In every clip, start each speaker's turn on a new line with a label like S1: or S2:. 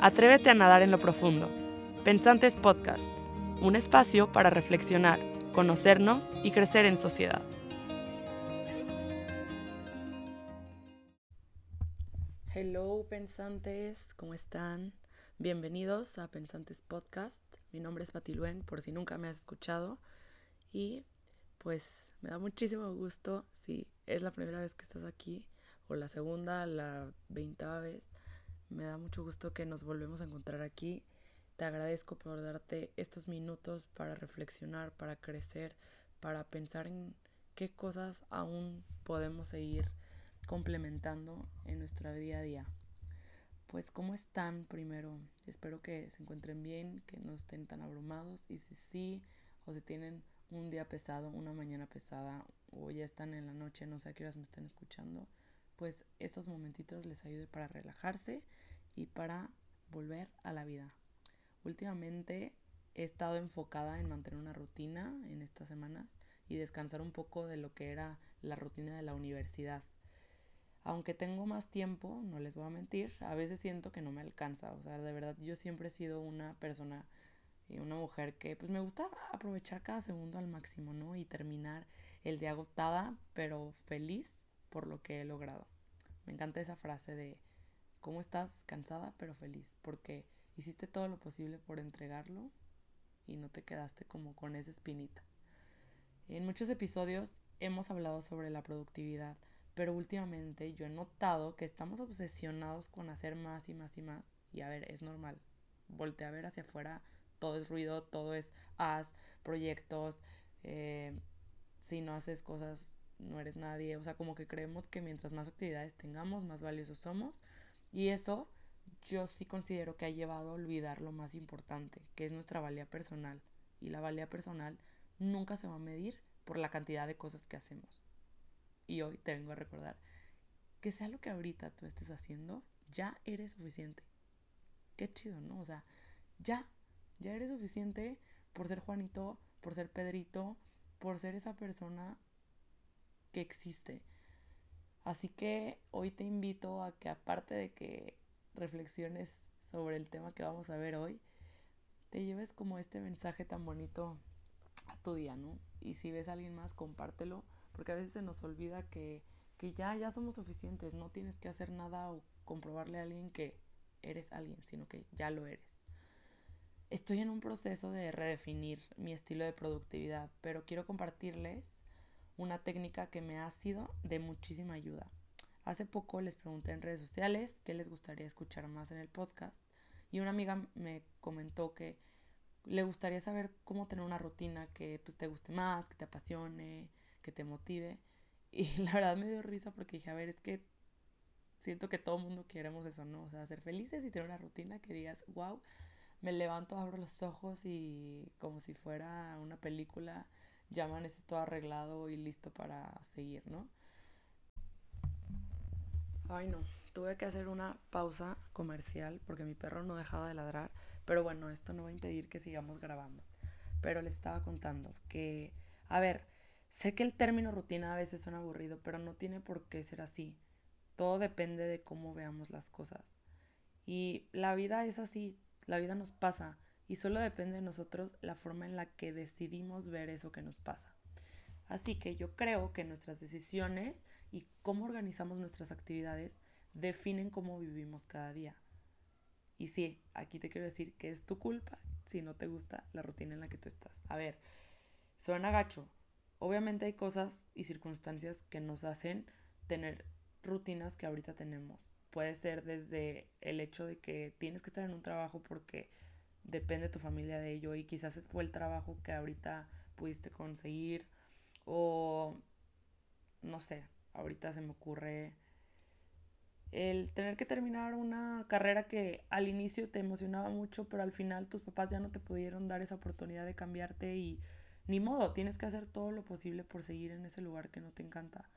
S1: Atrévete a nadar en lo profundo. Pensantes Podcast, un espacio para reflexionar, conocernos y crecer en sociedad. Hello pensantes, ¿cómo están? Bienvenidos a Pensantes Podcast. Mi nombre es Patiluen, por si nunca me has escuchado. Y pues me da muchísimo gusto si es la primera vez que estás aquí, o la segunda, la veintava vez. Me da mucho gusto que nos volvemos a encontrar aquí. Te agradezco por darte estos minutos para reflexionar, para crecer, para pensar en qué cosas aún podemos seguir complementando en nuestra día a día. Pues, ¿cómo están primero? Espero que se encuentren bien, que no estén tan abrumados y si sí, o si tienen un día pesado, una mañana pesada o ya están en la noche, no sé a qué horas me están escuchando, pues estos momentitos les ayude para relajarse y para volver a la vida. Últimamente he estado enfocada en mantener una rutina en estas semanas y descansar un poco de lo que era la rutina de la universidad. Aunque tengo más tiempo, no les voy a mentir, a veces siento que no me alcanza. O sea, de verdad yo siempre he sido una persona y una mujer que pues me gusta aprovechar cada segundo al máximo, ¿no? Y terminar el día agotada, pero feliz por lo que he logrado. Me encanta esa frase de cómo estás cansada pero feliz, porque hiciste todo lo posible por entregarlo y no te quedaste como con esa espinita. En muchos episodios hemos hablado sobre la productividad, pero últimamente yo he notado que estamos obsesionados con hacer más y más y más. Y a ver, es normal. Voltea a ver hacia afuera todo es ruido, todo es haz, proyectos, eh, si no haces cosas no eres nadie, o sea, como que creemos que mientras más actividades tengamos, más valiosos somos. Y eso yo sí considero que ha llevado a olvidar lo más importante, que es nuestra valía personal. Y la valía personal nunca se va a medir por la cantidad de cosas que hacemos. Y hoy te vengo a recordar que sea lo que ahorita tú estés haciendo, ya eres suficiente. Qué chido, ¿no? O sea, ya ya eres suficiente por ser Juanito, por ser Pedrito, por ser esa persona que existe. Así que hoy te invito a que aparte de que reflexiones sobre el tema que vamos a ver hoy, te lleves como este mensaje tan bonito a tu día, ¿no? Y si ves a alguien más, compártelo, porque a veces se nos olvida que, que ya, ya somos suficientes, no tienes que hacer nada o comprobarle a alguien que eres alguien, sino que ya lo eres. Estoy en un proceso de redefinir mi estilo de productividad, pero quiero compartirles una técnica que me ha sido de muchísima ayuda. Hace poco les pregunté en redes sociales qué les gustaría escuchar más en el podcast y una amiga me comentó que le gustaría saber cómo tener una rutina que pues, te guste más, que te apasione, que te motive. Y la verdad me dio risa porque dije, a ver, es que siento que todo el mundo queremos eso, ¿no? O sea, ser felices y tener una rutina que digas, wow, me levanto, abro los ojos y como si fuera una película, ya amaneces todo arreglado y listo para seguir, ¿no? Ay, no, tuve que hacer una pausa comercial porque mi perro no dejaba de ladrar, pero bueno, esto no va a impedir que sigamos grabando. Pero les estaba contando que, a ver, sé que el término rutina a veces suena aburrido, pero no tiene por qué ser así. Todo depende de cómo veamos las cosas. Y la vida es así, la vida nos pasa y solo depende de nosotros la forma en la que decidimos ver eso que nos pasa. Así que yo creo que nuestras decisiones y cómo organizamos nuestras actividades definen cómo vivimos cada día. Y sí, aquí te quiero decir que es tu culpa si no te gusta la rutina en la que tú estás. A ver, suena gacho. Obviamente hay cosas y circunstancias que nos hacen tener rutinas que ahorita tenemos. Puede ser desde el hecho de que tienes que estar en un trabajo porque depende tu familia de ello y quizás fue el trabajo que ahorita pudiste conseguir o no sé, ahorita se me ocurre el tener que terminar una carrera que al inicio te emocionaba mucho, pero al final tus papás ya no te pudieron dar esa oportunidad de cambiarte y ni modo, tienes que hacer todo lo posible por seguir en ese lugar que no te encanta.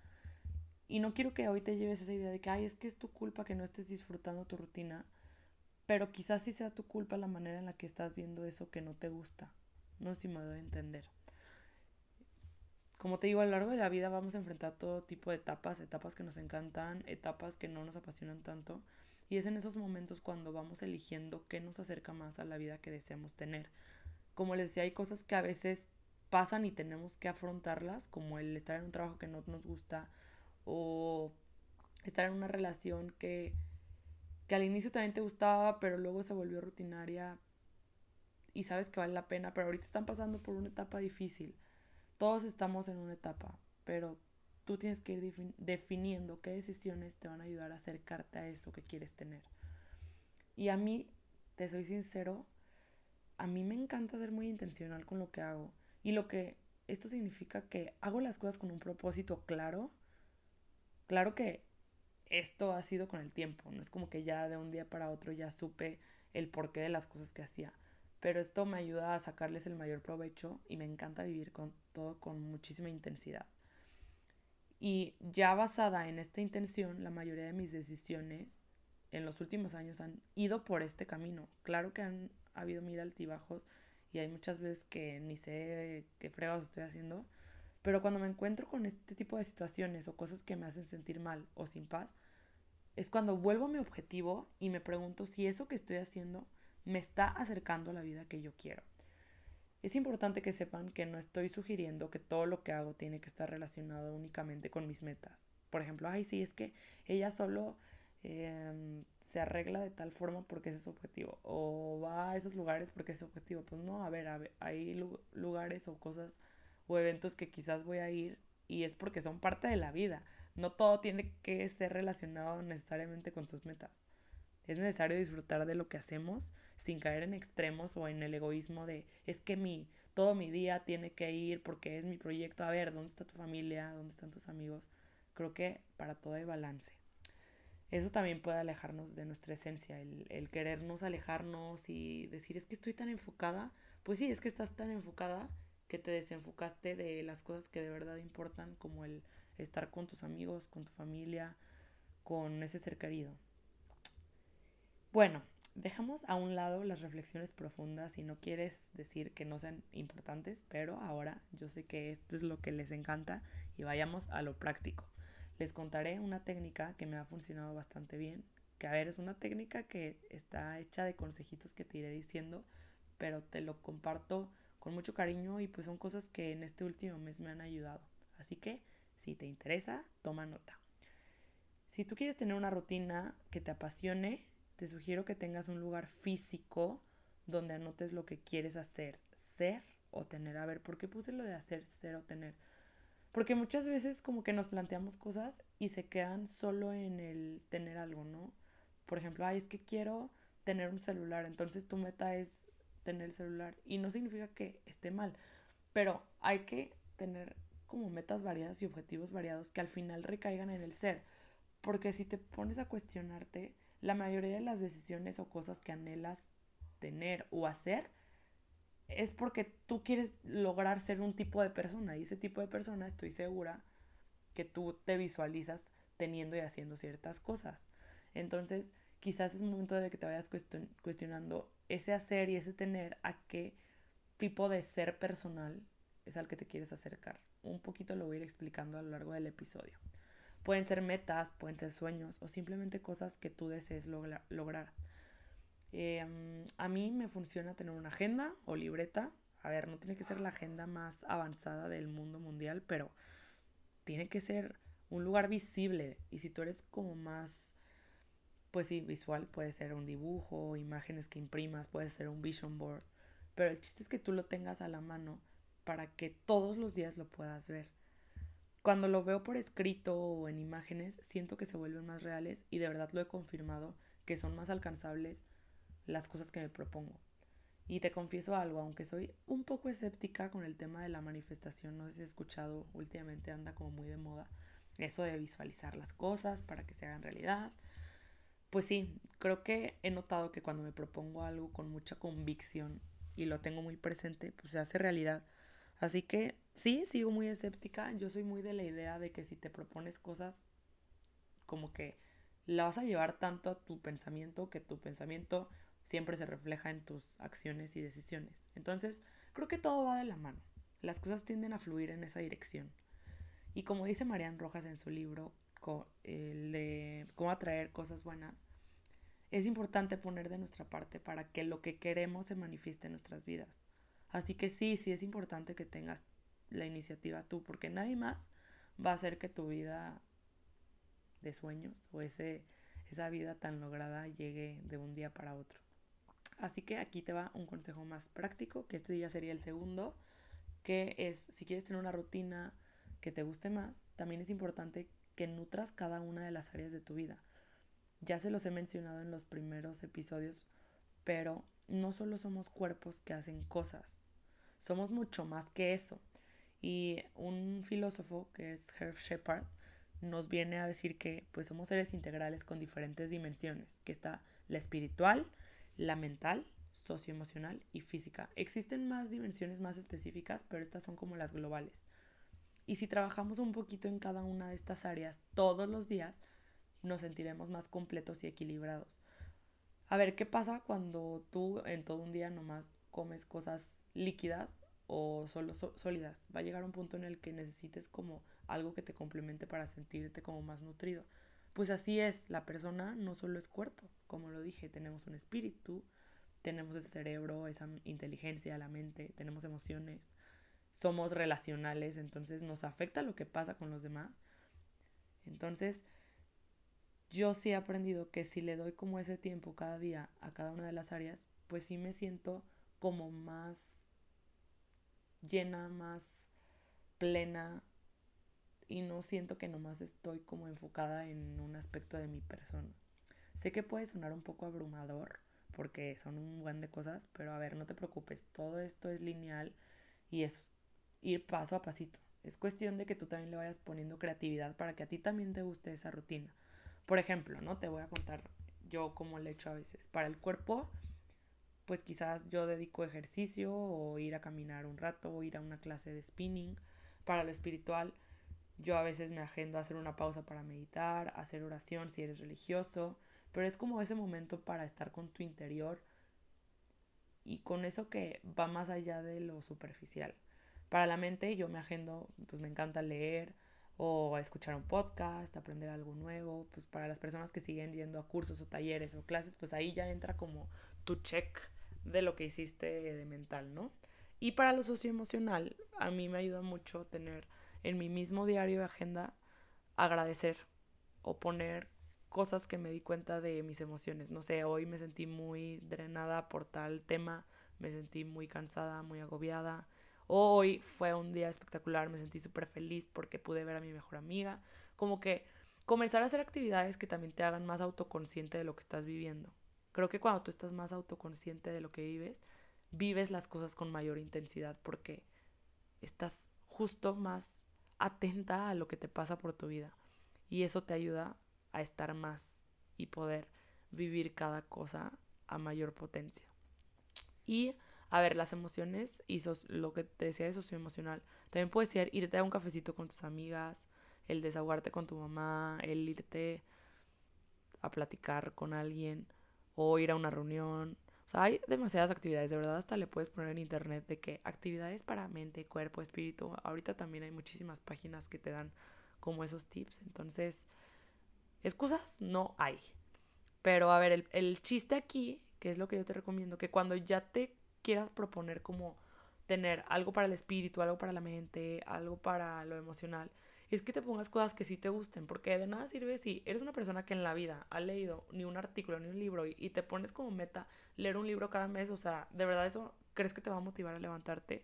S1: Y no quiero que hoy te lleves esa idea de que, ay, es que es tu culpa que no estés disfrutando tu rutina, pero quizás sí sea tu culpa la manera en la que estás viendo eso que no te gusta. No sé si me doy a entender. Como te digo, a lo largo de la vida vamos a enfrentar todo tipo de etapas, etapas que nos encantan, etapas que no nos apasionan tanto. Y es en esos momentos cuando vamos eligiendo qué nos acerca más a la vida que deseamos tener. Como les decía, hay cosas que a veces pasan y tenemos que afrontarlas, como el estar en un trabajo que no nos gusta o estar en una relación que, que al inicio también te gustaba, pero luego se volvió rutinaria y sabes que vale la pena, pero ahorita están pasando por una etapa difícil. Todos estamos en una etapa, pero tú tienes que ir definiendo qué decisiones te van a ayudar a acercarte a eso que quieres tener. Y a mí, te soy sincero, a mí me encanta ser muy intencional con lo que hago. Y lo que esto significa que hago las cosas con un propósito claro. Claro que esto ha sido con el tiempo, no es como que ya de un día para otro ya supe el porqué de las cosas que hacía. Pero esto me ayuda a sacarles el mayor provecho y me encanta vivir con todo con muchísima intensidad. Y ya basada en esta intención, la mayoría de mis decisiones en los últimos años han ido por este camino. Claro que han habido mil altibajos y hay muchas veces que ni sé qué fregados estoy haciendo, pero cuando me encuentro con este tipo de situaciones o cosas que me hacen sentir mal o sin paz, es cuando vuelvo a mi objetivo y me pregunto si eso que estoy haciendo me está acercando a la vida que yo quiero. Es importante que sepan que no estoy sugiriendo que todo lo que hago tiene que estar relacionado únicamente con mis metas. Por ejemplo, ay, sí, es que ella solo em, se arregla de tal forma porque ese es su objetivo. O va a esos lugares porque es su objetivo. Pues no, a ver hay lugares o cosas o eventos que quizás voy a ir y es porque son parte de la vida. No todo tiene que ser relacionado necesariamente con tus metas. Es necesario disfrutar de lo que hacemos sin caer en extremos o en el egoísmo de es que mi todo mi día tiene que ir porque es mi proyecto. A ver, ¿dónde está tu familia? ¿Dónde están tus amigos? Creo que para todo hay balance. Eso también puede alejarnos de nuestra esencia, el, el querernos alejarnos y decir es que estoy tan enfocada. Pues sí, es que estás tan enfocada que te desenfocaste de las cosas que de verdad importan, como el estar con tus amigos, con tu familia, con ese ser querido. Bueno, dejamos a un lado las reflexiones profundas y no quieres decir que no sean importantes, pero ahora yo sé que esto es lo que les encanta y vayamos a lo práctico. Les contaré una técnica que me ha funcionado bastante bien, que a ver, es una técnica que está hecha de consejitos que te iré diciendo, pero te lo comparto con mucho cariño y pues son cosas que en este último mes me han ayudado. Así que si te interesa, toma nota. Si tú quieres tener una rutina que te apasione, te sugiero que tengas un lugar físico donde anotes lo que quieres hacer, ser o tener. A ver, ¿por qué puse lo de hacer, ser o tener? Porque muchas veces como que nos planteamos cosas y se quedan solo en el tener algo, ¿no? Por ejemplo, ay, es que quiero tener un celular, entonces tu meta es tener el celular y no significa que esté mal, pero hay que tener como metas variadas y objetivos variados que al final recaigan en el ser, porque si te pones a cuestionarte, la mayoría de las decisiones o cosas que anhelas tener o hacer es porque tú quieres lograr ser un tipo de persona y ese tipo de persona estoy segura que tú te visualizas teniendo y haciendo ciertas cosas. Entonces, quizás es momento de que te vayas cuestionando ese hacer y ese tener a qué tipo de ser personal es al que te quieres acercar. Un poquito lo voy a ir explicando a lo largo del episodio. Pueden ser metas, pueden ser sueños o simplemente cosas que tú desees lograr. Em, a mí me funciona tener una agenda o libreta. A ver, no tiene que ser la agenda más avanzada del mundo mundial, pero tiene que ser un lugar visible. Y si tú eres como más, pues sí, visual, puede ser un dibujo, imágenes que imprimas, puede ser un vision board. Pero el chiste es que tú lo tengas a la mano para que todos los días lo puedas ver. Cuando lo veo por escrito o en imágenes, siento que se vuelven más reales y de verdad lo he confirmado que son más alcanzables las cosas que me propongo. Y te confieso algo, aunque soy un poco escéptica con el tema de la manifestación, no sé si has escuchado, últimamente anda como muy de moda, eso de visualizar las cosas para que se hagan realidad. Pues sí, creo que he notado que cuando me propongo algo con mucha convicción y lo tengo muy presente, pues se hace realidad. Así que sí, sigo muy escéptica. Yo soy muy de la idea de que si te propones cosas, como que la vas a llevar tanto a tu pensamiento que tu pensamiento siempre se refleja en tus acciones y decisiones. Entonces, creo que todo va de la mano. Las cosas tienden a fluir en esa dirección. Y como dice Marian Rojas en su libro, de cómo atraer cosas buenas, es importante poner de nuestra parte para que lo que queremos se manifieste en nuestras vidas. Así que sí, sí es importante que tengas la iniciativa tú, porque nadie más va a hacer que tu vida de sueños o ese, esa vida tan lograda llegue de un día para otro. Así que aquí te va un consejo más práctico, que este día sería el segundo, que es si quieres tener una rutina que te guste más, también es importante que nutras cada una de las áreas de tu vida. Ya se los he mencionado en los primeros episodios, pero no solo somos cuerpos que hacen cosas, somos mucho más que eso. Y un filósofo que es Herb Shepard nos viene a decir que pues somos seres integrales con diferentes dimensiones, que está la espiritual, la mental, socioemocional y física. Existen más dimensiones más específicas, pero estas son como las globales. Y si trabajamos un poquito en cada una de estas áreas todos los días, nos sentiremos más completos y equilibrados. A ver, ¿qué pasa cuando tú en todo un día nomás comes cosas líquidas o solo sólidas? Va a llegar un punto en el que necesites como algo que te complemente para sentirte como más nutrido. Pues así es, la persona no solo es cuerpo, como lo dije, tenemos un espíritu, tenemos ese cerebro, esa inteligencia, la mente, tenemos emociones, somos relacionales, entonces nos afecta lo que pasa con los demás. Entonces, yo sí he aprendido que si le doy como ese tiempo cada día a cada una de las áreas, pues sí me siento como más llena, más plena y no siento que nomás estoy como enfocada en un aspecto de mi persona. Sé que puede sonar un poco abrumador porque son un buen de cosas, pero a ver, no te preocupes, todo esto es lineal y es ir paso a pasito. Es cuestión de que tú también le vayas poniendo creatividad para que a ti también te guste esa rutina. Por ejemplo, ¿no? Te voy a contar yo cómo le echo a veces. Para el cuerpo, pues quizás yo dedico ejercicio o ir a caminar un rato o ir a una clase de spinning. Para lo espiritual, yo a veces me agendo a hacer una pausa para meditar, hacer oración si eres religioso, pero es como ese momento para estar con tu interior y con eso que va más allá de lo superficial. Para la mente yo me agendo, pues me encanta leer o escuchar un podcast, aprender algo nuevo, pues para las personas que siguen yendo a cursos o talleres o clases, pues ahí ya entra como tu check de lo que hiciste de mental, ¿no? Y para lo socioemocional, a mí me ayuda mucho tener en mi mismo diario de agenda agradecer o poner cosas que me di cuenta de mis emociones. No sé, hoy me sentí muy drenada por tal tema, me sentí muy cansada, muy agobiada, Hoy fue un día espectacular, me sentí súper feliz porque pude ver a mi mejor amiga. Como que comenzar a hacer actividades que también te hagan más autoconsciente de lo que estás viviendo. Creo que cuando tú estás más autoconsciente de lo que vives, vives las cosas con mayor intensidad porque estás justo más atenta a lo que te pasa por tu vida. Y eso te ayuda a estar más y poder vivir cada cosa a mayor potencia. Y a ver, las emociones y lo que te decía de socioemocional. También puede ser irte a un cafecito con tus amigas, el desahogarte con tu mamá, el irte a platicar con alguien o ir a una reunión. O sea, hay demasiadas actividades, de verdad hasta le puedes poner en internet de que actividades para mente, cuerpo, espíritu. Ahorita también hay muchísimas páginas que te dan como esos tips. Entonces, excusas no hay. Pero a ver, el, el chiste aquí, que es lo que yo te recomiendo, que cuando ya te quieras proponer como tener algo para el espíritu, algo para la mente, algo para lo emocional, es que te pongas cosas que sí te gusten, porque de nada sirve si eres una persona que en la vida ha leído ni un artículo ni un libro y, te pones como meta leer un libro cada mes, o sea, de verdad eso crees que te va a motivar a levantarte.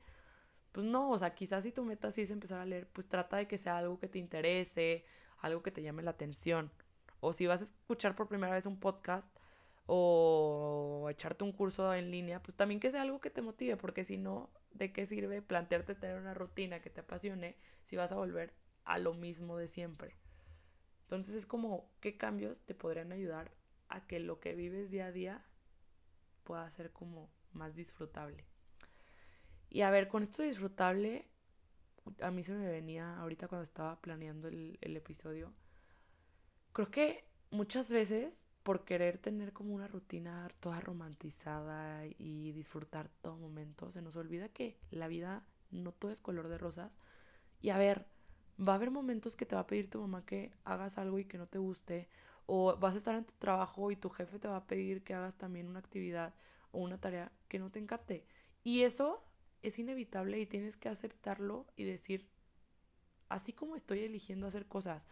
S1: Pues no, o sea, quizás si tu meta sí es empezar a leer, pues trata de que sea algo que te interese, algo que te llame la atención. O si vas a escuchar por primera vez un podcast, o echarte un curso en línea, pues también que sea algo que te motive, porque si no, ¿de qué sirve plantearte tener una rutina que te apasione si vas a volver a lo mismo de siempre? Entonces es como, ¿qué cambios te podrían ayudar a que lo que vives día a día pueda ser como más disfrutable? Y a ver, con esto disfrutable, a mí se me venía ahorita cuando estaba planeando el, el episodio, creo que muchas veces por querer tener como una rutina toda romantizada y disfrutar todo momento, se nos olvida que la vida no todo es color de rosas. Y a ver, va a haber momentos que te va a pedir tu mamá que hagas algo y que no te guste, O vas a estar en tu trabajo y tu jefe te va a pedir que hagas también una actividad o una tarea que no te encante. Y eso es inevitable y tienes que aceptarlo y decir, así como estoy eligiendo hacer cosas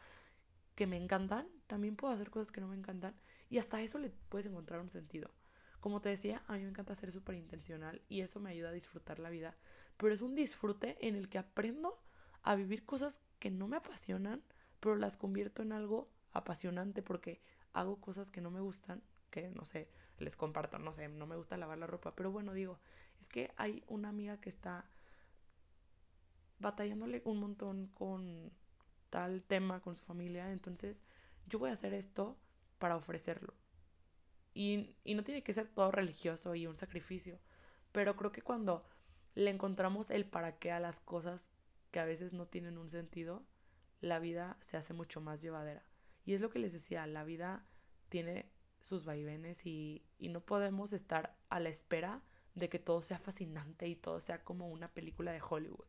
S1: que me encantan, también puedo hacer cosas que no me encantan y hasta eso le puedes encontrar un sentido. Como te decía, a mí me encanta ser súper intencional y eso me ayuda a disfrutar la vida, pero es un disfrute en el que aprendo a vivir cosas que no me apasionan, pero las convierto en algo apasionante porque hago cosas que no me gustan, que no sé, les comparto, no sé, no me gusta lavar la ropa, pero bueno, digo, es que hay una amiga que está batallándole un montón con tal tema con su familia, entonces yo voy a hacer esto para ofrecerlo. Y, y no tiene que ser todo religioso y un sacrificio, pero creo que cuando le encontramos el para qué a las cosas que a veces no tienen un sentido, la vida se hace mucho más llevadera. Y es lo que les decía, la vida tiene sus vaivenes y, y no podemos estar a la espera de que todo sea fascinante y todo sea como una película de Hollywood.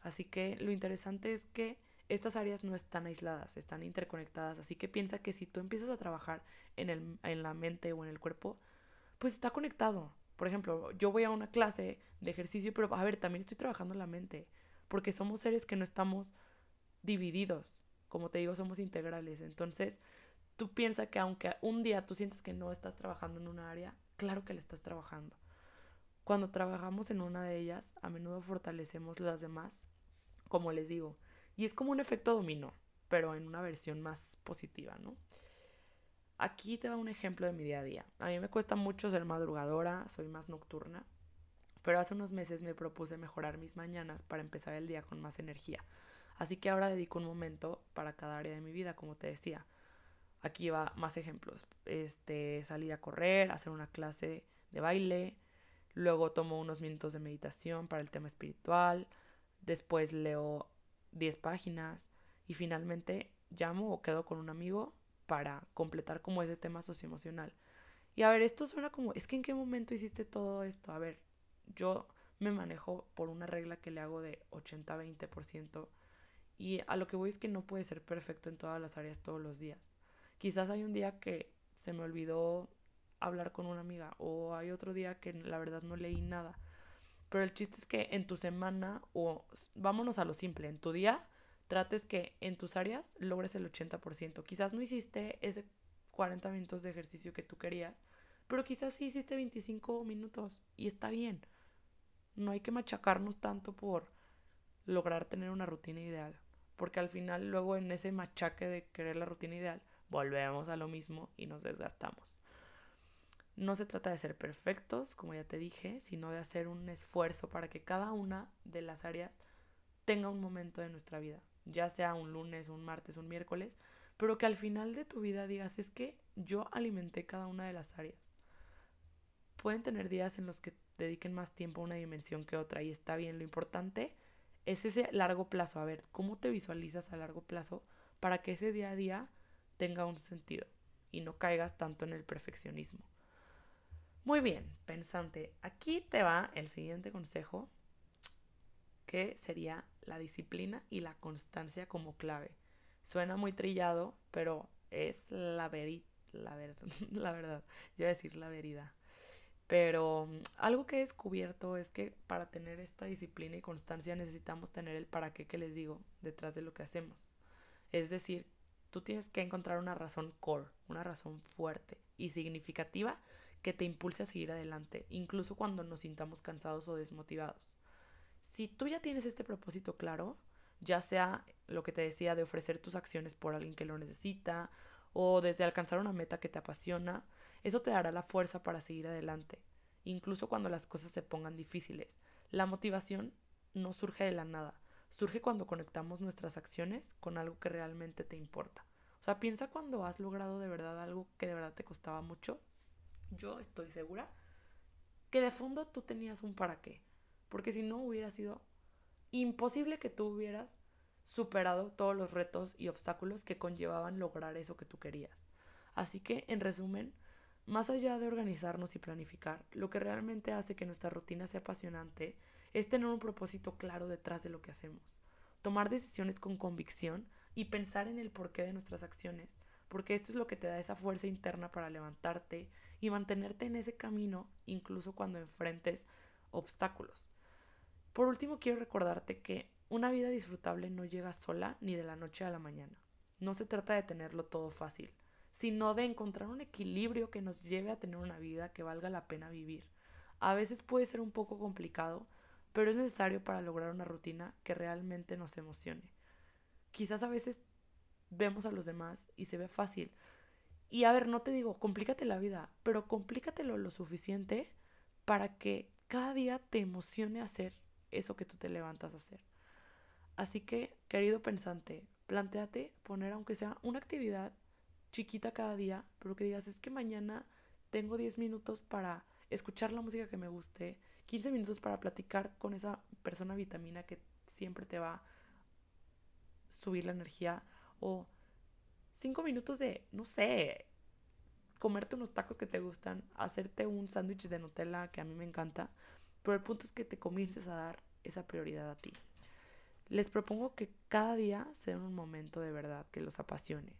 S1: Así que lo interesante es que estas áreas no están aisladas, están interconectadas, así que piensa que si tú empiezas a trabajar en, el, en la mente o en el cuerpo, pues está conectado. Por ejemplo, yo voy a una clase de ejercicio, pero a ver, también estoy trabajando en la mente, porque somos seres que no estamos divididos, como te digo, somos integrales. Entonces, tú piensas que aunque un día tú sientes que no estás trabajando en una área, claro que le estás trabajando. Cuando trabajamos en una de ellas, a menudo fortalecemos las demás, como les digo. Y es como un efecto dominó, pero en una versión más positiva, ¿no? Aquí te va un ejemplo de mi día a día. A mí me cuesta mucho ser madrugadora, soy más nocturna, pero hace unos meses me propuse mejorar mis mañanas para empezar el día con más energía. Así que ahora dedico un momento para cada área de mi vida, como te decía. Aquí va más ejemplos. Este, salir a correr, hacer una clase de baile, Luego tomo unos minutos de meditación para el tema espiritual. Después leo 10 páginas. Y finalmente llamo o quedo con un amigo para completar como ese tema socioemocional. Y a ver, esto suena como, es que en qué momento hiciste todo esto. A ver, yo me manejo por una regla que le hago de 80-20%. Y a lo que voy es que no puede ser perfecto en todas las áreas todos los días. Quizás hay un día que se me olvidó hablar con una amiga o hay otro día que la verdad no leí nada. Pero el chiste es que en tu semana o vámonos a lo simple, en tu día trates que en tus áreas logres el 80%. Quizás no hiciste ese 40 minutos de ejercicio que tú querías, pero quizás sí hiciste 25 minutos y está bien. No hay que machacarnos tanto por lograr tener una rutina ideal, porque al final luego en ese machaque de querer la rutina ideal volvemos a lo mismo y nos desgastamos. No se trata de ser perfectos, como ya te dije, sino de hacer un esfuerzo para que cada una de las áreas tenga un momento de nuestra vida, ya sea un lunes, un martes, un miércoles, pero que al final de tu vida digas, es que yo alimenté cada una de las áreas. Pueden tener días en los que dediquen más tiempo a una dimensión que otra y está bien. Lo importante es ese largo plazo. A ver, ¿cómo te visualizas a largo plazo para que ese día a día tenga un sentido y no caigas tanto en el perfeccionismo? Muy bien, pensante. Aquí te va el siguiente consejo, que sería la disciplina y la constancia como clave. Suena muy trillado, pero es la, veri la, la verdad. Yo voy a decir la veridad. Pero mm, algo que he descubierto es que para tener esta disciplina y constancia necesitamos tener el para qué que les digo detrás de lo que hacemos. Es decir, tú tienes que encontrar una razón core, una razón fuerte y significativa que te impulse a seguir adelante, incluso cuando nos sintamos cansados o desmotivados. Si tú ya tienes este propósito claro, ya sea lo que te decía de ofrecer tus acciones por alguien que lo necesita o desde alcanzar una meta que te apasiona, eso te dará la fuerza para seguir adelante, incluso cuando las cosas se pongan difíciles. La motivación no surge de la nada, surge cuando conectamos nuestras acciones con algo que realmente te importa. O sea, piensa cuando has logrado de verdad algo que de verdad te costaba mucho yo estoy segura que de fondo tú tenías un para qué. Porque si no hubiera sido imposible que tú hubieras superado todos los retos y obstáculos que conllevaban lograr eso que tú querías. Así que, en resumen, más allá de organizarnos y planificar, lo que realmente hace que nuestra rutina sea apasionante es tener un propósito claro detrás de lo que hacemos, tomar decisiones con convicción y pensar en el porqué de nuestras acciones porque esto es lo que te da esa fuerza interna para levantarte y mantenerte en ese camino incluso cuando enfrentes obstáculos. Por último, quiero recordarte que una vida disfrutable no llega sola ni de la noche a la mañana. No se trata de tenerlo todo fácil, sino de encontrar un equilibrio que nos lleve a tener una vida que valga la pena vivir. A veces puede ser un poco complicado, pero es necesario para lograr una rutina que realmente nos emocione. Quizás a veces vemos a los demás y se ve fácil. Y a ver, no te digo, complícate la vida, pero complícatelo lo suficiente para que cada día te emocione hacer eso que tú te levantas a hacer. Así que, querido pensante, planteate poner aunque sea una actividad chiquita cada día, pero que digas, es que mañana tengo 10 minutos para escuchar la música que me guste, 15 minutos para platicar con esa persona vitamina que siempre te va a subir la energía, o 5 minutos de, no sé, comerte unos tacos que te gustan, hacerte un sándwich de Nutella que a mí me encanta, pero el punto es que te comiences a dar esa prioridad a ti. Les propongo que cada día sea un momento de verdad que los apasione.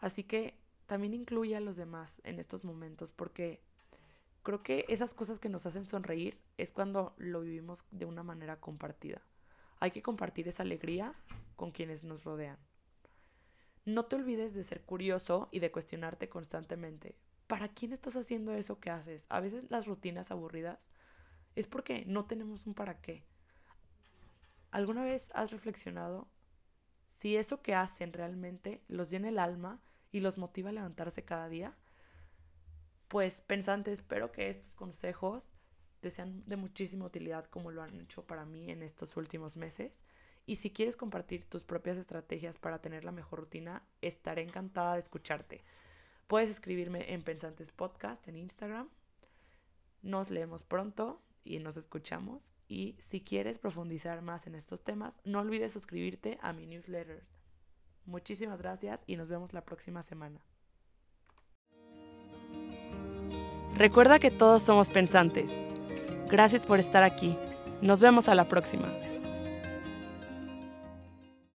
S1: Así que también incluye a los demás en estos momentos porque creo que esas cosas que nos hacen sonreír es cuando lo vivimos de una manera compartida. Hay que compartir esa alegría con quienes nos rodean. No te olvides de ser curioso y de cuestionarte constantemente. ¿Para quién estás haciendo eso que haces? A veces las rutinas aburridas es porque no tenemos un para qué. ¿Alguna vez has reflexionado si eso que hacen realmente los llena el alma y los motiva a levantarse cada día? Pues pensante, espero que estos consejos te sean de muchísima utilidad como lo han hecho para mí en estos últimos meses. Y si quieres compartir tus propias estrategias para tener la mejor rutina, estaré encantada de escucharte. Puedes escribirme en Pensantes Podcast en Instagram. Nos leemos pronto y nos escuchamos. Y si quieres profundizar más en estos temas, no olvides suscribirte a mi newsletter. Muchísimas gracias y nos vemos la próxima semana. Recuerda que todos somos pensantes. Gracias por estar aquí. Nos vemos a la próxima.